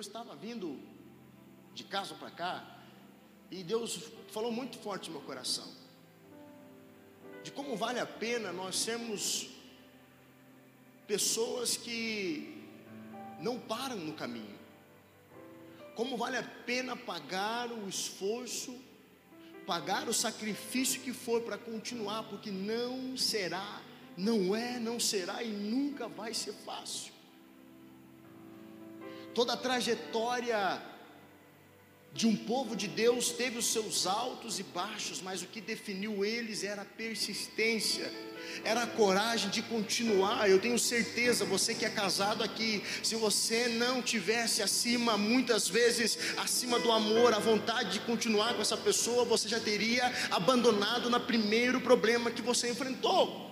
Eu estava vindo de casa para cá e Deus falou muito forte no meu coração de como vale a pena nós sermos pessoas que não param no caminho. Como vale a pena pagar o esforço, pagar o sacrifício que for para continuar, porque não será, não é, não será e nunca vai ser fácil. Toda a trajetória de um povo de Deus teve os seus altos e baixos, mas o que definiu eles era a persistência, era a coragem de continuar. Eu tenho certeza, você que é casado aqui, se você não tivesse acima, muitas vezes acima do amor, a vontade de continuar com essa pessoa, você já teria abandonado no primeiro problema que você enfrentou.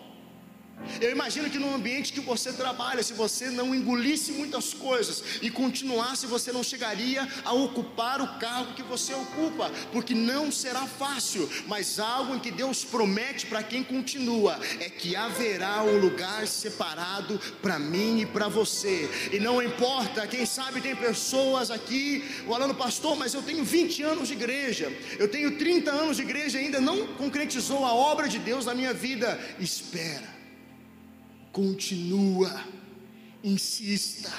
Eu imagino que no ambiente que você trabalha, se você não engolisse muitas coisas e continuasse, você não chegaria a ocupar o cargo que você ocupa, porque não será fácil, mas algo em que Deus promete para quem continua é que haverá um lugar separado para mim e para você. E não importa, quem sabe tem pessoas aqui falando, pastor, mas eu tenho 20 anos de igreja, eu tenho 30 anos de igreja e ainda não concretizou a obra de Deus na minha vida. Espera Continua, insista,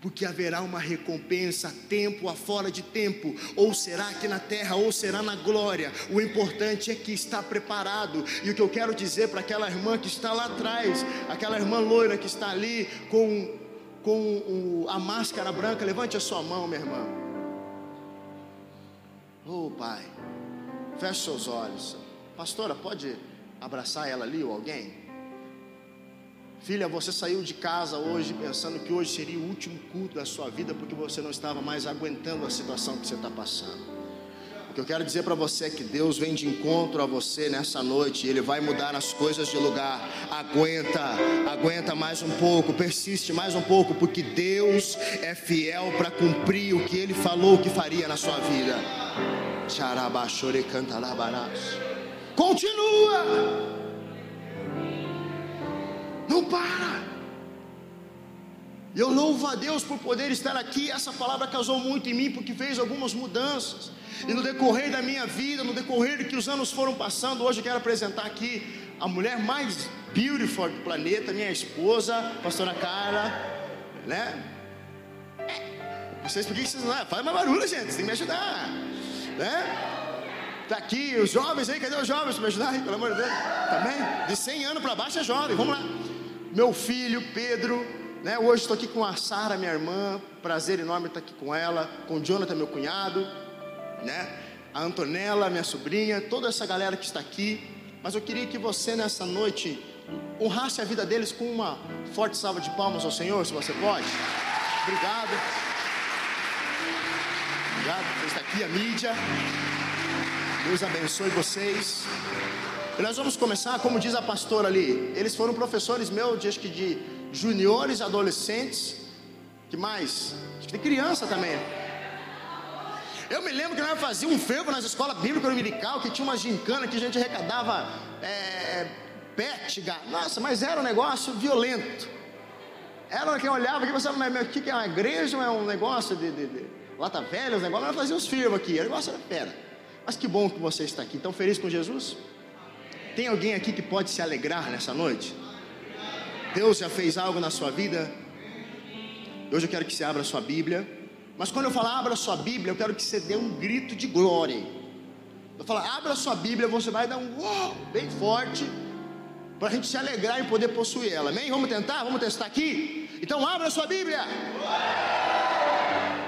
porque haverá uma recompensa, tempo afora de tempo, ou será aqui na terra, ou será na glória. O importante é que está preparado. E o que eu quero dizer para aquela irmã que está lá atrás, aquela irmã loira que está ali com, com o, a máscara branca, levante a sua mão, minha irmã. Oh, Pai, feche seus olhos. Pastora, pode abraçar ela ali ou alguém? Filha, você saiu de casa hoje pensando que hoje seria o último culto da sua vida porque você não estava mais aguentando a situação que você está passando. O que eu quero dizer para você é que Deus vem de encontro a você nessa noite Ele vai mudar as coisas de lugar. Aguenta, aguenta mais um pouco, persiste mais um pouco, porque Deus é fiel para cumprir o que Ele falou que faria na sua vida. Continua. Não para. Eu louvo a Deus por poder estar aqui. Essa palavra causou muito em mim porque fez algumas mudanças. E no decorrer da minha vida, no decorrer que os anos foram passando, hoje eu quero apresentar aqui a mulher mais beautiful do planeta, minha esposa, pastora Carla, né? Vocês por que vocês não. Faz mais barulho, gente, têm que me ajudar, né? Tá aqui os jovens aí, cadê os jovens para me ajudar pelo amor de Deus? Também? De 100 anos para baixo é jovem, vamos lá meu filho Pedro, né? Hoje estou aqui com a Sara, minha irmã, prazer enorme estar aqui com ela, com o Jonathan, meu cunhado, né? A Antonella, minha sobrinha, toda essa galera que está aqui. Mas eu queria que você nessa noite honrasse a vida deles com uma forte salva de palmas ao Senhor, se você pode. Obrigado. Obrigado por estar aqui, a mídia. Deus abençoe vocês. E nós vamos começar, como diz a pastora ali, eles foram professores meus, acho que de juniores, adolescentes, que mais? Acho que de criança também. Eu me lembro que nós fazíamos um fervo nas escolas bíblicas dominical, que tinha uma gincana que a gente arrecadava é, pétiga. Nossa, mas era um negócio violento. Era quem olhava aqui e pensava, mas o que é uma igreja é um negócio de, de, de lata velha, os negócios, nós fazíamos fervo aqui, o negócio era pera. Mas que bom que você está aqui, tão feliz com Jesus? Tem alguém aqui que pode se alegrar nessa noite? Deus já fez algo na sua vida? Hoje eu quero que você abra sua Bíblia. Mas quando eu falar abra sua Bíblia, eu quero que você dê um grito de glória. Eu falar abra sua Bíblia, você vai dar um uau bem forte para a gente se alegrar e poder possuir ela. Amém? Vamos tentar? Vamos testar aqui? Então abra sua Bíblia.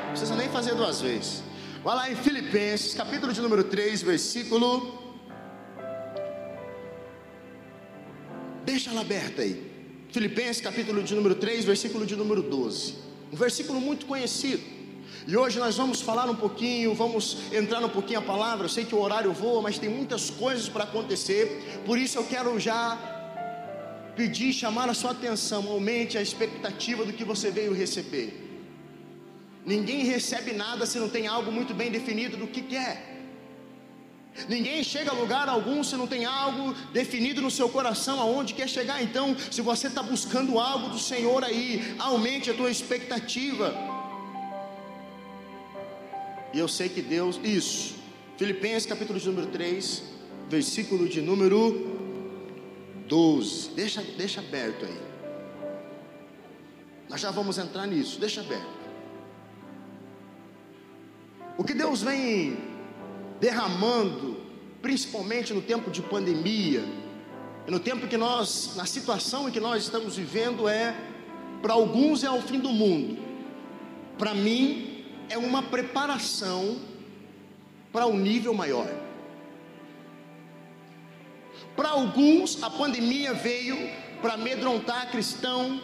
Não precisa nem fazer duas vezes. Vai lá em Filipenses, capítulo de número 3, versículo Deixa ela aberta aí. Filipenses capítulo de número 3, versículo de número 12. Um versículo muito conhecido. E hoje nós vamos falar um pouquinho, vamos entrar um pouquinho a palavra. Eu sei que o horário voa, mas tem muitas coisas para acontecer. Por isso eu quero já pedir, chamar a sua atenção, aumente a expectativa do que você veio receber. Ninguém recebe nada se não tem algo muito bem definido do que quer. Ninguém chega a lugar algum se não tem algo definido no seu coração aonde quer chegar. Então, se você está buscando algo do Senhor aí, aumente a tua expectativa. E eu sei que Deus, isso. Filipenses capítulo de número 3, versículo de número 12. Deixa, deixa aberto aí. Nós já vamos entrar nisso, deixa aberto. O que Deus vem derramando, principalmente no tempo de pandemia, e no tempo que nós, na situação em que nós estamos vivendo, é para alguns é o fim do mundo, para mim é uma preparação para um nível maior. Para alguns, a pandemia veio para amedrontar cristão,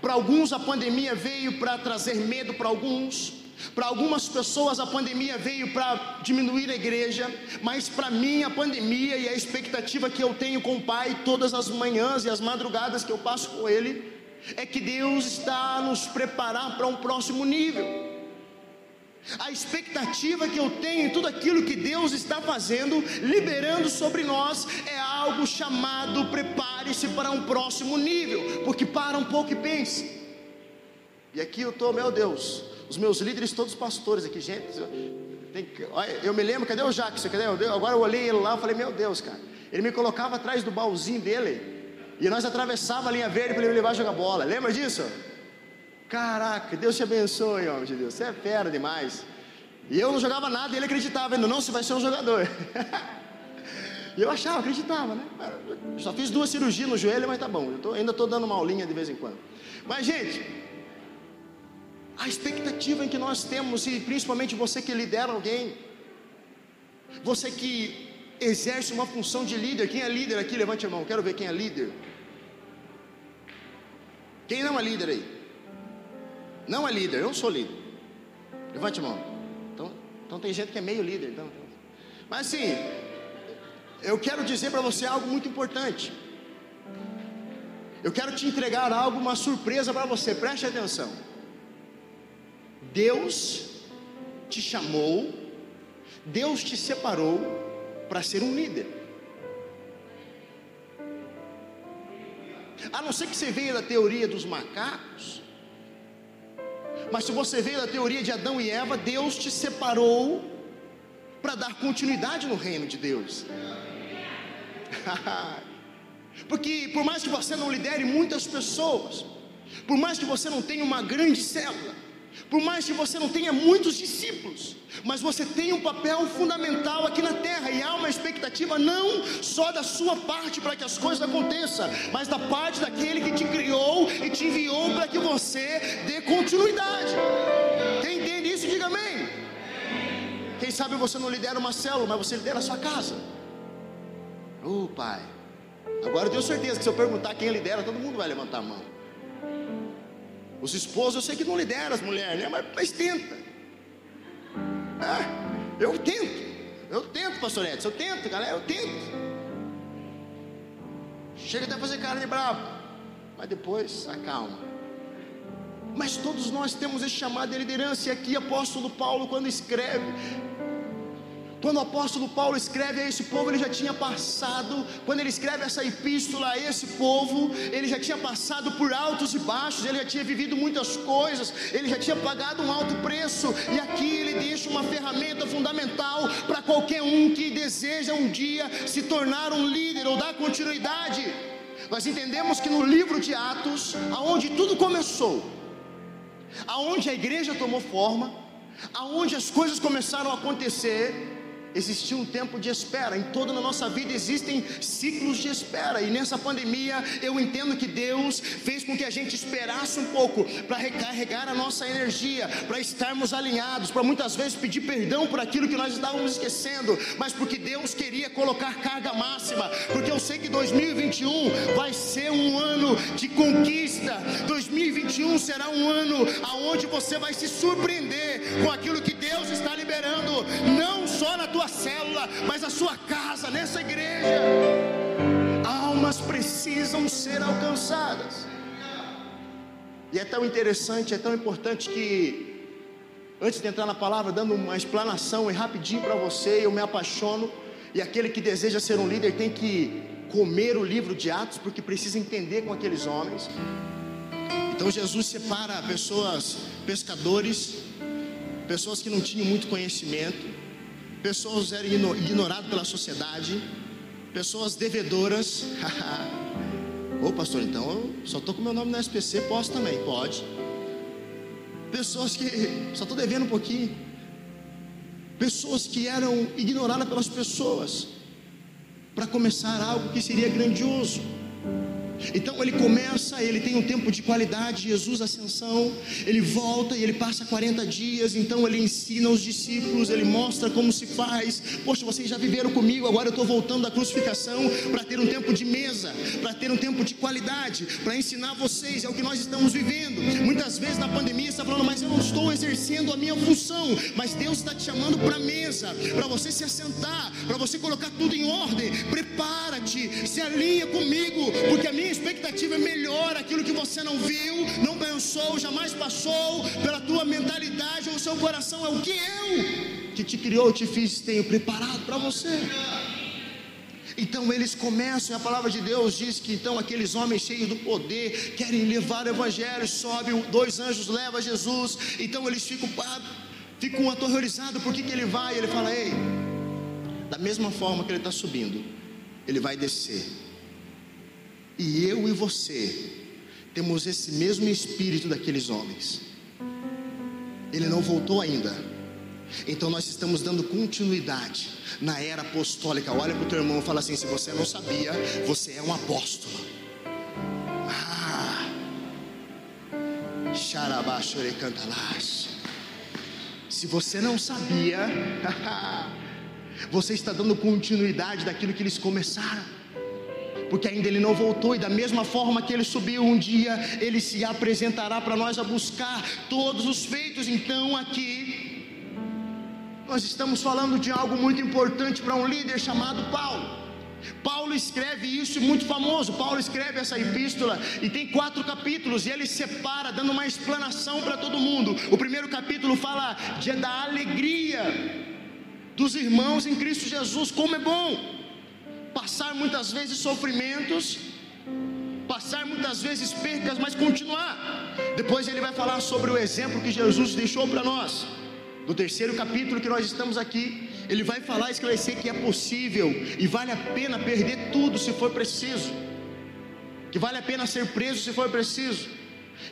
para alguns, a pandemia veio para trazer medo para alguns, para algumas pessoas a pandemia veio para diminuir a igreja, mas para mim a pandemia e a expectativa que eu tenho com o Pai todas as manhãs e as madrugadas que eu passo com Ele, é que Deus está a nos preparar para um próximo nível. A expectativa que eu tenho em tudo aquilo que Deus está fazendo, liberando sobre nós, é algo chamado prepare-se para um próximo nível, porque para um pouco e pense. E aqui eu estou, meu Deus, os meus líderes, todos pastores aqui, gente. Eu me lembro, cadê o Jackson? Cadê? Agora eu olhei ele lá e falei, meu Deus, cara. Ele me colocava atrás do baúzinho dele. E nós atravessava a linha verde para ele levar jogar bola. Lembra disso? Caraca, Deus te abençoe, homem de Deus. Você é fera demais. E eu não jogava nada e ele acreditava ainda, não, você vai ser um jogador. e eu achava, acreditava, né? Só fiz duas cirurgias no joelho, mas tá bom. Tô, ainda estou dando uma aulinha de vez em quando. Mas, gente, a expectativa em que nós temos, e principalmente você que lidera alguém, você que exerce uma função de líder, quem é líder aqui? Levante a mão, quero ver quem é líder. Quem não é líder aí? Não é líder, eu sou líder. Levante a mão. Então, então tem gente que é meio líder. Então. Mas assim, eu quero dizer para você algo muito importante. Eu quero te entregar algo, uma surpresa para você, preste atenção. Deus te chamou, Deus te separou para ser um líder. A não ser que você veja da teoria dos macacos, mas se você veio da teoria de Adão e Eva, Deus te separou para dar continuidade no reino de Deus. Porque por mais que você não lidere muitas pessoas, por mais que você não tenha uma grande célula, por mais que você não tenha muitos discípulos, mas você tem um papel fundamental aqui na terra e há uma expectativa não só da sua parte para que as coisas aconteçam, mas da parte daquele que te criou e te enviou para que você dê continuidade. Quem entende isso, diga amém. Quem sabe você não lidera uma célula, mas você lidera a sua casa. Oh, pai. Agora eu tenho certeza que se eu perguntar quem lidera, todo mundo vai levantar a mão. Os esposos, eu sei que não lidera as mulheres, né? mas, mas tenta. É, eu tento. Eu tento, pastor Edson, eu tento, galera, eu tento. Chega até a fazer cara de bravo, mas depois acalma. Mas todos nós temos esse chamado de liderança, e aqui apóstolo Paulo, quando escreve, quando o apóstolo Paulo escreve a esse povo, ele já tinha passado, quando ele escreve essa epístola a esse povo, ele já tinha passado por altos e baixos, ele já tinha vivido muitas coisas, ele já tinha pagado um alto preço, e aqui ele deixa uma ferramenta fundamental para qualquer um que deseja um dia se tornar um líder ou dar continuidade. Nós entendemos que no livro de Atos, aonde tudo começou, aonde a igreja tomou forma, aonde as coisas começaram a acontecer, existia um tempo de espera. Em toda a nossa vida existem ciclos de espera. E nessa pandemia eu entendo que Deus fez com que a gente esperasse um pouco para recarregar a nossa energia, para estarmos alinhados, para muitas vezes pedir perdão por aquilo que nós estávamos esquecendo, mas porque Deus queria colocar carga máxima, porque eu sei que 2021 vai ser um ano de conquista. 2021 será um ano aonde você vai se surpreender com aquilo que Deus está liberando, não só na tua sua célula, mas a sua casa, nessa igreja. Almas precisam ser alcançadas. E é tão interessante, é tão importante que, antes de entrar na palavra, dando uma explanação e rapidinho para você, eu me apaixono. E aquele que deseja ser um líder tem que comer o livro de Atos, porque precisa entender com aqueles homens. Então Jesus separa pessoas, pescadores, pessoas que não tinham muito conhecimento, pessoas eram ignoradas pela sociedade, pessoas devedoras. Ô pastor, então eu só estou com meu nome no SPC, posso também? Pode. Pessoas que só estou devendo um pouquinho. Pessoas que eram ignoradas pelas pessoas para começar algo que seria grandioso. Então ele começa, ele tem um tempo de qualidade, Jesus ascensão, ele volta e ele passa 40 dias, então ele ensina os discípulos, ele mostra como se faz. Poxa, vocês já viveram comigo, agora eu estou voltando da crucificação para ter um tempo de mesa, para ter um tempo de qualidade, para ensinar vocês, é o que nós estamos vivendo. Muitas vezes na pandemia está falando, mas eu não estou exercendo a minha função, mas Deus está te chamando para a mesa, para você se assentar, para você colocar tudo em ordem. Prepara-te, se alinha comigo, porque a minha expectativa é melhor, aquilo que você não viu, não pensou, jamais passou, pela tua mentalidade ou seu coração, é o que eu, que te criou, te fiz, tenho preparado para você. Então eles começam, a palavra de Deus diz que então aqueles homens cheios do poder querem levar o evangelho, sobe, dois anjos levam Jesus, então eles ficam, ficam aterrorizados, por que, que ele vai? Ele fala, ei, da mesma forma que ele está subindo, ele vai descer e eu e você temos esse mesmo espírito daqueles homens. Ele não voltou ainda. Então nós estamos dando continuidade na era apostólica. Olha para o teu irmão e fala assim: se você não sabia, você é um apóstolo. Ah, se você não sabia, você está dando continuidade daquilo que eles começaram porque ainda ele não voltou, e da mesma forma que ele subiu, um dia ele se apresentará para nós a buscar todos os feitos. Então, aqui, nós estamos falando de algo muito importante para um líder chamado Paulo. Paulo escreve isso muito famoso. Paulo escreve essa epístola e tem quatro capítulos e ele separa, dando uma explanação para todo mundo. O primeiro capítulo fala de, da alegria dos irmãos em Cristo Jesus, como é bom passar muitas vezes sofrimentos, passar muitas vezes percas, mas continuar. Depois ele vai falar sobre o exemplo que Jesus deixou para nós. No terceiro capítulo que nós estamos aqui, ele vai falar, esclarecer que é possível e vale a pena perder tudo se for preciso, que vale a pena ser preso se for preciso,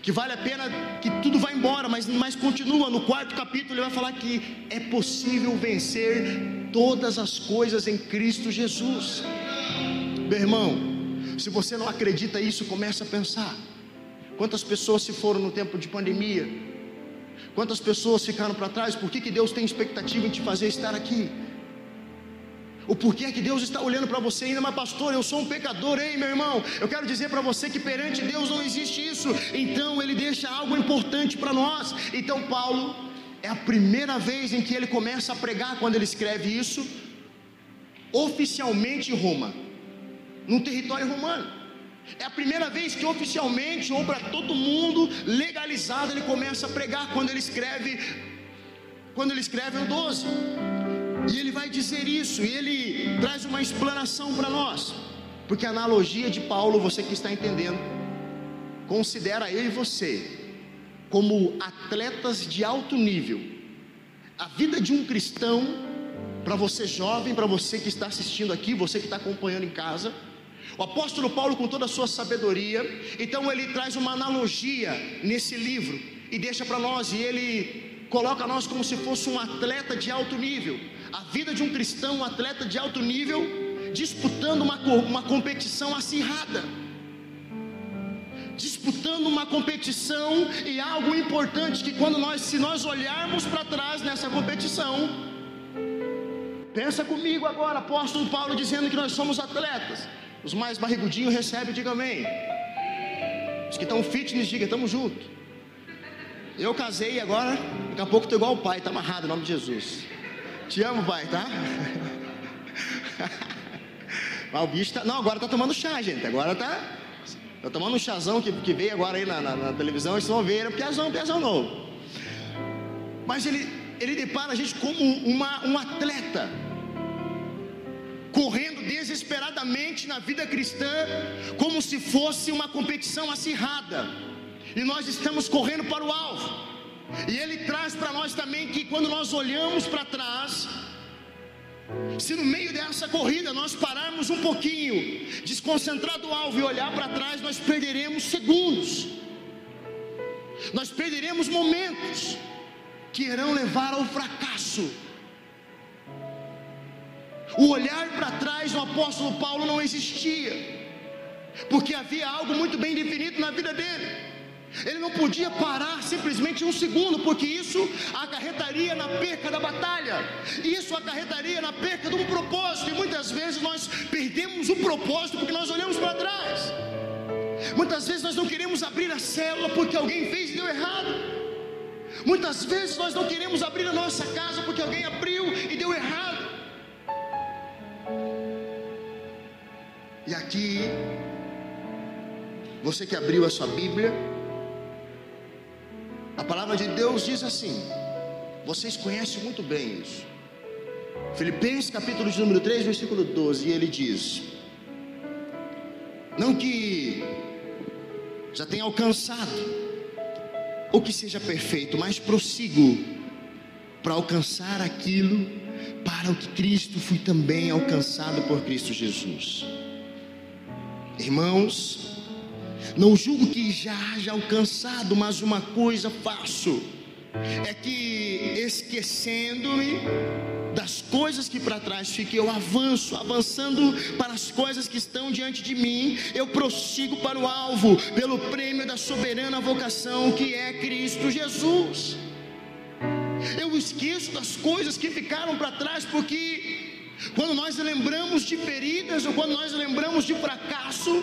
que vale a pena que tudo vai embora, mas, mas continua. No quarto capítulo ele vai falar que é possível vencer todas as coisas em Cristo Jesus. Meu irmão, se você não acredita isso, comece a pensar. Quantas pessoas se foram no tempo de pandemia? Quantas pessoas ficaram para trás? Por que, que Deus tem expectativa em te fazer estar aqui? O porquê é que Deus está olhando para você ainda, mas pastor, eu sou um pecador, hein, meu irmão? Eu quero dizer para você que perante Deus não existe isso. Então ele deixa algo importante para nós. Então Paulo é a primeira vez em que ele começa a pregar quando ele escreve isso oficialmente em Roma no território romano. É a primeira vez que oficialmente ou para todo mundo legalizado ele começa a pregar quando ele escreve quando ele escreve o 12. E ele vai dizer isso e ele traz uma explanação para nós. Porque a analogia de Paulo, você que está entendendo, considera eu e você como atletas de alto nível. A vida de um cristão, para você jovem, para você que está assistindo aqui, você que está acompanhando em casa, o apóstolo Paulo, com toda a sua sabedoria, então ele traz uma analogia nesse livro e deixa para nós, e ele coloca nós como se fosse um atleta de alto nível. A vida de um cristão, um atleta de alto nível, disputando uma, uma competição acirrada. Disputando uma competição e algo importante que quando nós, se nós olharmos para trás nessa competição, pensa comigo agora, apóstolo Paulo dizendo que nós somos atletas. Os mais barrigudinhos recebem, diga amém. Os que estão fitness, diga, estamos junto. Eu casei agora, daqui a pouco estou igual o pai, está amarrado em nome de Jesus. Te amo, pai, tá? Mas o bicho tá. Não, agora tá tomando chá, gente. Agora tá. Tá tomando um chazão que, que veio agora aí na, na, na televisão, vocês vão ver, é um piazão, um piazão novo. Mas ele, ele depara a gente como uma, um atleta correndo desesperadamente na vida cristã, como se fosse uma competição acirrada, e nós estamos correndo para o alvo. E ele traz para nós também que quando nós olhamos para trás, se no meio dessa corrida nós pararmos um pouquinho, desconcentrar do alvo e olhar para trás, nós perderemos segundos, nós perderemos momentos que irão levar ao fracasso. O olhar para trás do apóstolo Paulo não existia, porque havia algo muito bem definido na vida dele. Ele não podia parar simplesmente um segundo, porque isso acarretaria na perca da batalha, isso acarretaria na perca de um propósito, e muitas vezes nós perdemos o propósito porque nós olhamos para trás. Muitas vezes nós não queremos abrir a célula porque alguém fez e deu errado. Muitas vezes nós não queremos abrir a nossa casa porque alguém abriu e deu errado. E aqui, você que abriu a sua Bíblia, a palavra de Deus diz assim: vocês conhecem muito bem isso. Filipenses capítulo de número 3, versículo 12, e ele diz: Não que já tenha alcançado, ou que seja perfeito, mas prossigo para alcançar aquilo para o que Cristo fui também alcançado por Cristo Jesus. Irmãos, não julgo que já haja alcançado, mas uma coisa faço: é que esquecendo-me das coisas que para trás fiquei, eu avanço, avançando para as coisas que estão diante de mim, eu prossigo para o alvo, pelo prêmio da soberana vocação que é Cristo Jesus. Eu esqueço das coisas que ficaram para trás, porque quando nós lembramos de feridas ou quando nós lembramos de fracasso,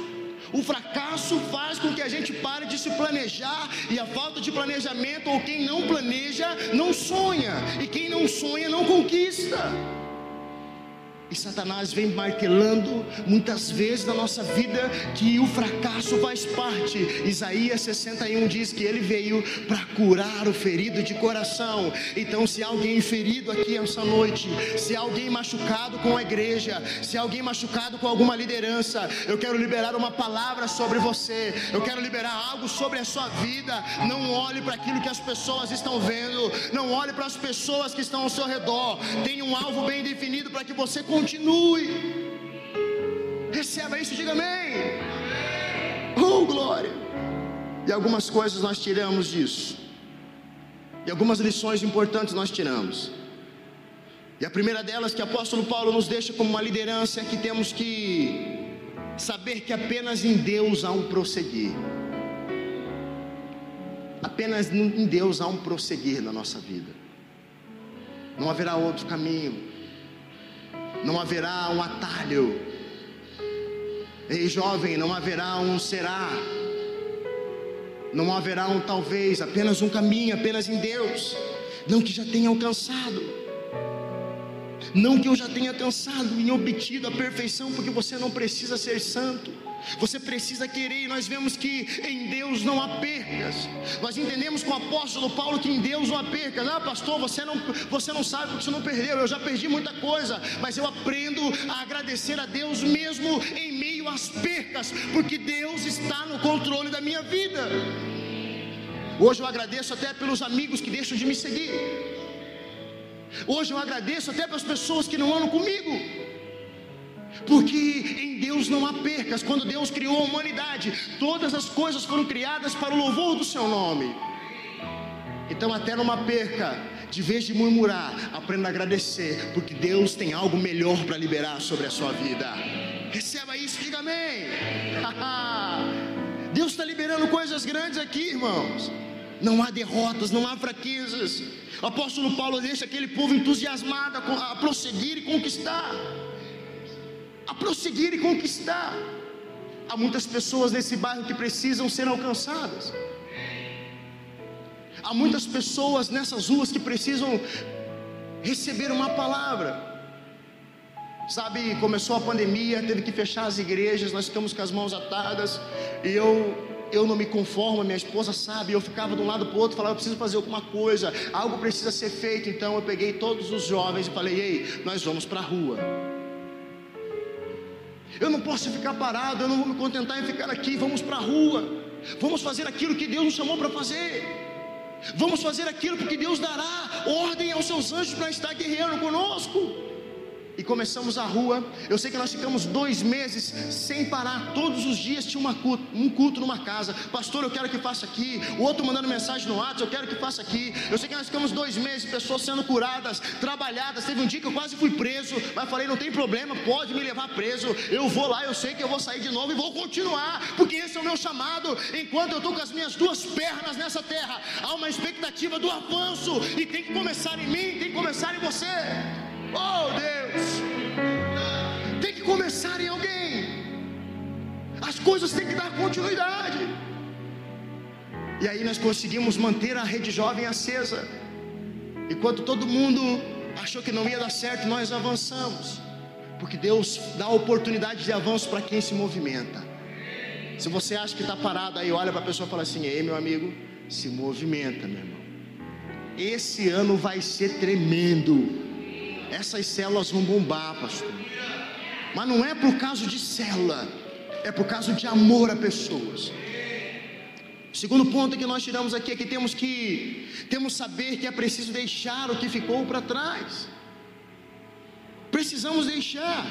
o fracasso faz com que a gente pare de se planejar, e a falta de planejamento, ou quem não planeja, não sonha, e quem não sonha, não conquista. E Satanás vem martelando muitas vezes na nossa vida que o fracasso faz parte. Isaías 61 diz que ele veio para curar o ferido de coração. Então, se alguém ferido aqui essa noite, se alguém machucado com a igreja, se alguém machucado com alguma liderança, eu quero liberar uma palavra sobre você. Eu quero liberar algo sobre a sua vida. Não olhe para aquilo que as pessoas estão vendo. Não olhe para as pessoas que estão ao seu redor. Tenha um alvo bem definido para que você continue continue. Receba isso, diga amém. Oh, glória. E algumas coisas nós tiramos disso. E algumas lições importantes nós tiramos. E a primeira delas que o apóstolo Paulo nos deixa como uma liderança é que temos que saber que apenas em Deus há um prosseguir. Apenas em Deus há um prosseguir na nossa vida. Não haverá outro caminho não haverá um atalho. Ei, jovem, não haverá um será. Não haverá um talvez, apenas um caminho, apenas em Deus. Não que já tenha alcançado. Não que eu já tenha alcançado e obtido a perfeição, porque você não precisa ser santo. Você precisa querer, e nós vemos que em Deus não há percas. Nós entendemos com o apóstolo Paulo que em Deus não há percas. Ah, pastor, você não, você não sabe porque você não perdeu. Eu já perdi muita coisa, mas eu aprendo a agradecer a Deus mesmo em meio às percas, porque Deus está no controle da minha vida. Hoje eu agradeço até pelos amigos que deixam de me seguir. Hoje eu agradeço até pelas pessoas que não andam comigo. Porque em Deus não há percas. Quando Deus criou a humanidade, todas as coisas foram criadas para o louvor do seu nome. Então, até numa perca, de vez de murmurar, aprenda a agradecer, porque Deus tem algo melhor para liberar sobre a sua vida. Receba isso, diga amém. Deus está liberando coisas grandes aqui, irmãos. Não há derrotas, não há fraquezas. O apóstolo Paulo deixa aquele povo entusiasmado a prosseguir e conquistar a prosseguir e conquistar. Há muitas pessoas nesse bairro que precisam ser alcançadas. Há muitas pessoas nessas ruas que precisam receber uma palavra. Sabe, começou a pandemia, teve que fechar as igrejas, nós ficamos com as mãos atadas, e eu eu não me conformo, minha esposa sabe, eu ficava de um lado para o outro, falava, eu preciso fazer alguma coisa, algo precisa ser feito, então eu peguei todos os jovens e falei, ei, nós vamos para a rua. Eu não posso ficar parado, eu não vou me contentar em ficar aqui. Vamos para a rua, vamos fazer aquilo que Deus nos chamou para fazer. Vamos fazer aquilo porque Deus dará ordem aos seus anjos para estar guerreando conosco e começamos a rua. Eu sei que nós ficamos dois meses sem parar, todos os dias tinha culto, um culto numa casa. Pastor, eu quero que faça aqui. O outro mandando mensagem no WhatsApp, eu quero que faça aqui. Eu sei que nós ficamos dois meses, pessoas sendo curadas, trabalhadas. Teve um dia que eu quase fui preso, mas falei: não tem problema, pode me levar preso. Eu vou lá, eu sei que eu vou sair de novo e vou continuar, porque esse é o meu chamado. Enquanto eu estou com as minhas duas pernas nessa terra, há uma expectativa do avanço e tem que começar em mim, tem que começar em você. Oh Deus, tem que começar em alguém. As coisas têm que dar continuidade. E aí nós conseguimos manter a rede jovem acesa. Enquanto todo mundo achou que não ia dar certo, nós avançamos. Porque Deus dá oportunidade de avanço para quem se movimenta. Se você acha que está parado aí, olha para a pessoa e fala assim: Ei, meu amigo, se movimenta, meu irmão. Esse ano vai ser tremendo essas células vão bombar, pastor. Mas não é por causa de célula, é por causa de amor a pessoas. O segundo ponto que nós tiramos aqui é que temos que temos saber que é preciso deixar o que ficou para trás. Precisamos deixar.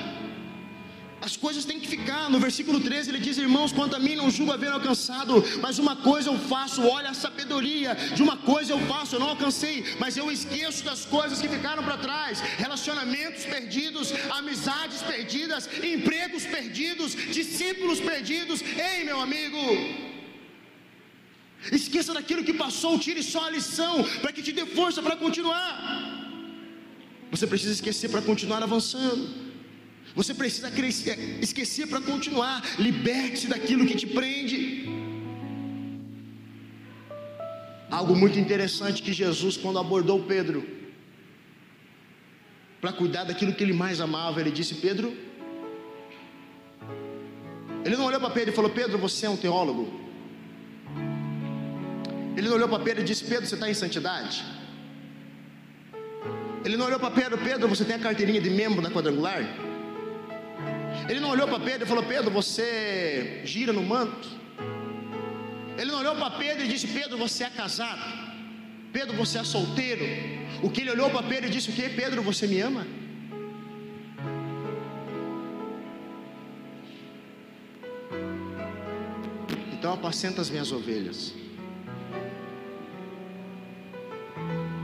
As coisas têm que ficar. No versículo 13 ele diz: Irmãos, quanto a mim não julgo haver alcançado, mas uma coisa eu faço, olha a sabedoria. De uma coisa eu faço, eu não alcancei, mas eu esqueço das coisas que ficaram para trás: relacionamentos perdidos, amizades perdidas, empregos perdidos, discípulos perdidos. Ei, meu amigo, esqueça daquilo que passou, tire só a lição, para que te dê força para continuar. Você precisa esquecer para continuar avançando. Você precisa crescer, esquecer para continuar. Liberte-se daquilo que te prende. Algo muito interessante que Jesus, quando abordou Pedro, para cuidar daquilo que ele mais amava, ele disse: Pedro, ele não olhou para Pedro e falou: Pedro, você é um teólogo. Ele não olhou para Pedro e disse: Pedro, você está em santidade. Ele não olhou para Pedro: Pedro, você tem a carteirinha de membro da quadrangular. Ele não olhou para Pedro e falou: Pedro, você gira no manto. Ele não olhou para Pedro e disse: Pedro, você é casado. Pedro, você é solteiro. O que ele olhou para Pedro e disse: O que? Pedro, você me ama? Então apacenta as minhas ovelhas.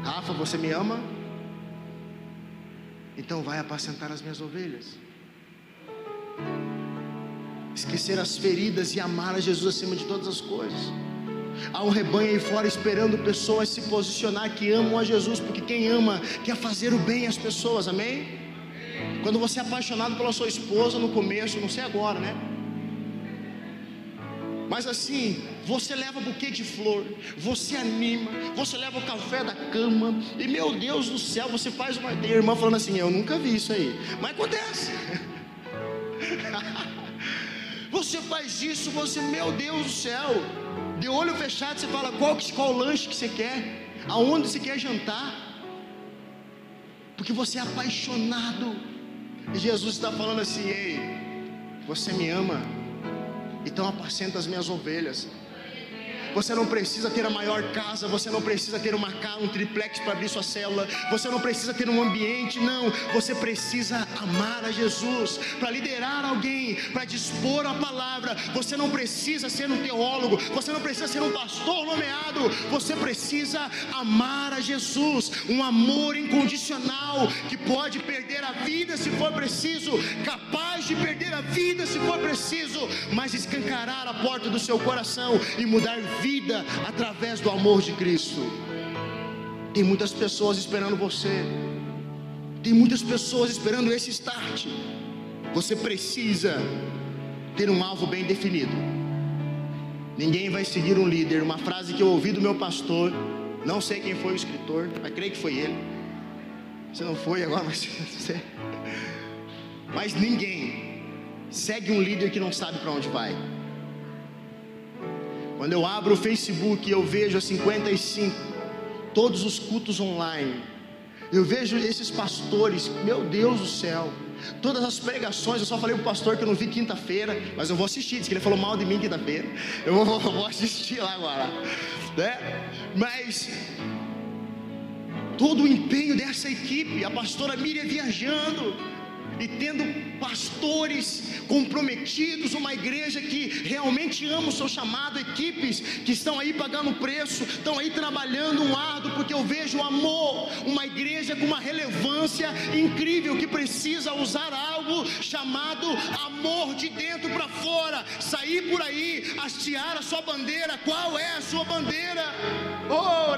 Rafa, você me ama? Então vai apacentar as minhas ovelhas esquecer as feridas e amar a Jesus acima de todas as coisas. Há um rebanho aí fora esperando pessoas se posicionar que amam a Jesus, porque quem ama quer fazer o bem às pessoas, amém? Quando você é apaixonado pela sua esposa no começo, não sei agora, né? Mas assim, você leva buquê de flor, você anima, você leva o café da cama, e meu Deus do céu, você faz uma. Tem irmã falando assim: Eu nunca vi isso aí, mas acontece. Você faz isso, você, meu Deus do céu, de olho fechado, você fala qual, qual lanche que você quer, aonde você quer jantar, porque você é apaixonado. E Jesus está falando assim: ei, você me ama, então apacenta as minhas ovelhas. Você não precisa ter a maior casa, você não precisa ter uma casa, um triplex para abrir sua célula, você não precisa ter um ambiente, não. Você precisa amar a Jesus para liderar alguém, para dispor a palavra. Você não precisa ser um teólogo, você não precisa ser um pastor nomeado, você precisa amar a Jesus, um amor incondicional que pode perder a vida se for preciso, capaz de perder a vida se for preciso, mas escancarar a porta do seu coração e mudar vida vida através do amor de Cristo. Tem muitas pessoas esperando você. Tem muitas pessoas esperando esse start. Você precisa ter um alvo bem definido. Ninguém vai seguir um líder. Uma frase que eu ouvi do meu pastor. Não sei quem foi o escritor, mas creio que foi ele. Você não foi agora, mas você. Mas ninguém segue um líder que não sabe para onde vai. Quando eu abro o Facebook e eu vejo a 55, todos os cultos online, eu vejo esses pastores, meu Deus do céu, Todas as pregações, eu só falei pro pastor que eu não vi quinta-feira, mas eu vou assistir. Diz que ele falou mal de mim quinta-feira. Eu vou, vou, assistir lá agora. Né? Mas todo o empenho dessa equipe, a pastora Miriam viajando e tendo pastores comprometidos, uma igreja que realmente ama o seu chamado, equipes que estão aí pagando preço, estão aí trabalhando um árduo, porque eu vejo o amor, uma igreja com uma relevância incrível que precisa usar algo chamado amor de dentro para fora, sair por aí, hastear a sua bandeira. Qual é a sua bandeira? Oh,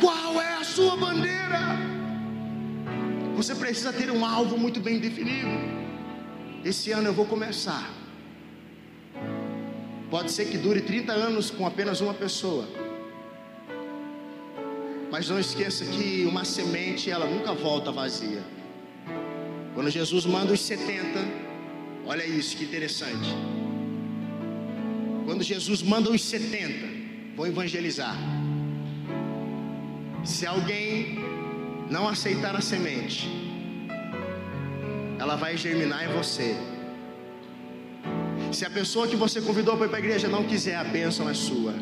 Qual é a sua bandeira? Você precisa ter um alvo muito bem definido. Esse ano eu vou começar. Pode ser que dure 30 anos com apenas uma pessoa. Mas não esqueça que uma semente, ela nunca volta vazia. Quando Jesus manda os 70, olha isso que interessante. Quando Jesus manda os 70, vou evangelizar. Se alguém não aceitar a semente, ela vai germinar em você. Se a pessoa que você convidou para ir para a igreja não quiser, a bênção é sua.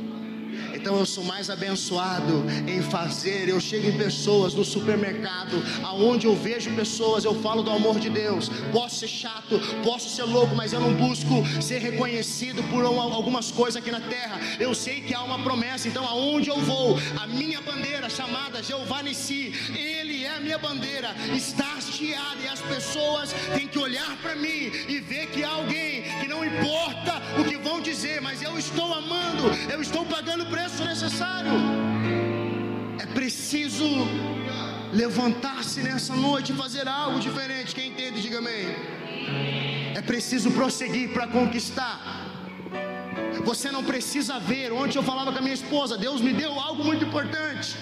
Então eu sou mais abençoado em fazer. Eu chego em pessoas no supermercado, aonde eu vejo pessoas, eu falo do amor de Deus. Posso ser chato, posso ser louco, mas eu não busco ser reconhecido por algumas coisas aqui na terra. Eu sei que há uma promessa, então aonde eu vou, a minha bandeira chamada Jeová Nissi, ele é a minha bandeira, está hasteada e as pessoas têm que olhar para mim e ver que há alguém que não importa o que vão dizer, mas eu estou amando, eu estou pagando preço preço necessário. É preciso levantar-se nessa noite e fazer algo diferente. Quem entende, diga amém. É preciso prosseguir para conquistar. Você não precisa ver. Ontem eu falava com a minha esposa, Deus me deu algo muito importante.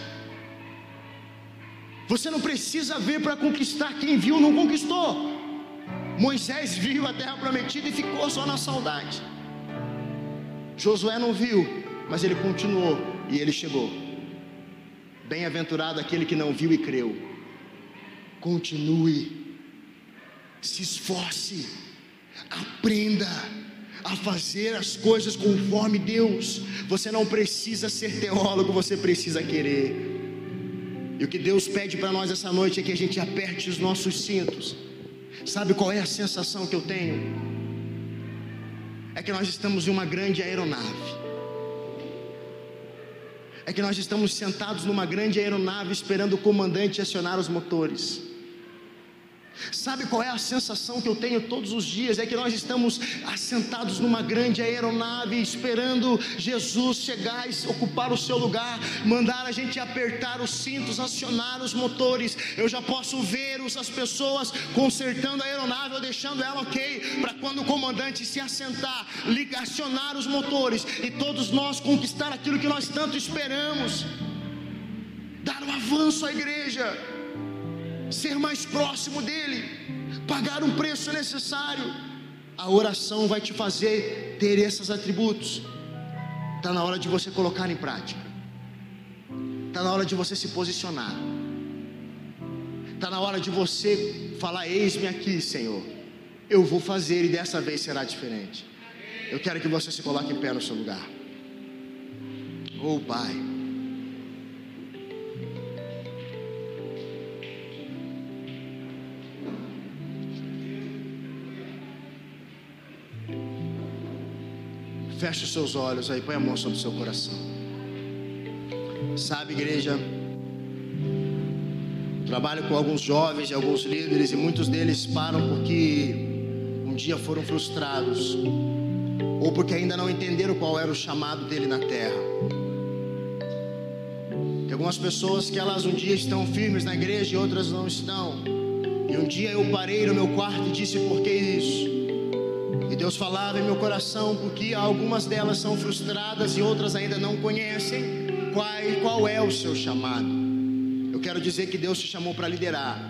Você não precisa ver para conquistar. Quem viu não conquistou. Moisés viu a terra prometida e ficou só na saudade. Josué não viu, mas ele continuou e ele chegou. Bem-aventurado aquele que não viu e creu. Continue, se esforce, aprenda a fazer as coisas conforme Deus. Você não precisa ser teólogo, você precisa querer. E o que Deus pede para nós essa noite é que a gente aperte os nossos cintos. Sabe qual é a sensação que eu tenho? É que nós estamos em uma grande aeronave é que nós estamos sentados numa grande aeronave esperando o comandante acionar os motores. Sabe qual é a sensação que eu tenho todos os dias? É que nós estamos assentados numa grande aeronave, esperando Jesus chegar e ocupar o seu lugar, mandar a gente apertar os cintos, acionar os motores. Eu já posso ver as pessoas consertando a aeronave ou deixando ela ok, para quando o comandante se assentar, ligar, acionar os motores e todos nós conquistar aquilo que nós tanto esperamos, dar um avanço à igreja ser mais próximo dEle, pagar um preço necessário. A oração vai te fazer ter esses atributos. Está na hora de você colocar em prática. Está na hora de você se posicionar. Está na hora de você falar: Eis-me aqui, Senhor. Eu vou fazer e dessa vez será diferente. Eu quero que você se coloque em pé no seu lugar. Oh, Pai. Feche os seus olhos aí, põe a mão sobre o seu coração. Sabe, igreja, trabalho com alguns jovens e alguns líderes e muitos deles param porque um dia foram frustrados ou porque ainda não entenderam qual era o chamado dele na terra. Tem algumas pessoas que elas um dia estão firmes na igreja e outras não estão. E um dia eu parei no meu quarto e disse: por que isso? Deus falava em meu coração, porque algumas delas são frustradas e outras ainda não conhecem qual, qual é o seu chamado. Eu quero dizer que Deus te chamou para liderar.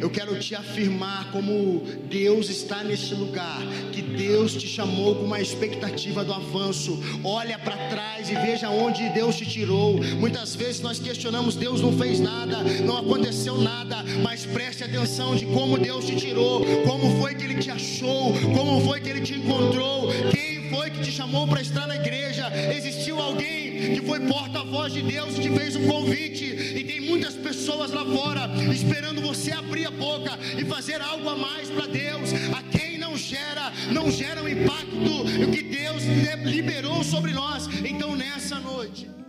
Eu quero te afirmar como Deus está neste lugar, que Deus te chamou com uma expectativa do avanço. Olha para trás e veja onde Deus te tirou. Muitas vezes nós questionamos: Deus não fez nada, não aconteceu nada, mas preste atenção de como Deus te tirou, como foi que Ele te achou, como foi que Ele te encontrou, quem foi que te chamou para estar na igreja. Existiu alguém que foi porta-voz de Deus e te fez um convite, muitas pessoas lá fora esperando você abrir a boca e fazer algo a mais para Deus. A quem não gera, não gera o impacto que Deus liberou sobre nós. Então nessa noite.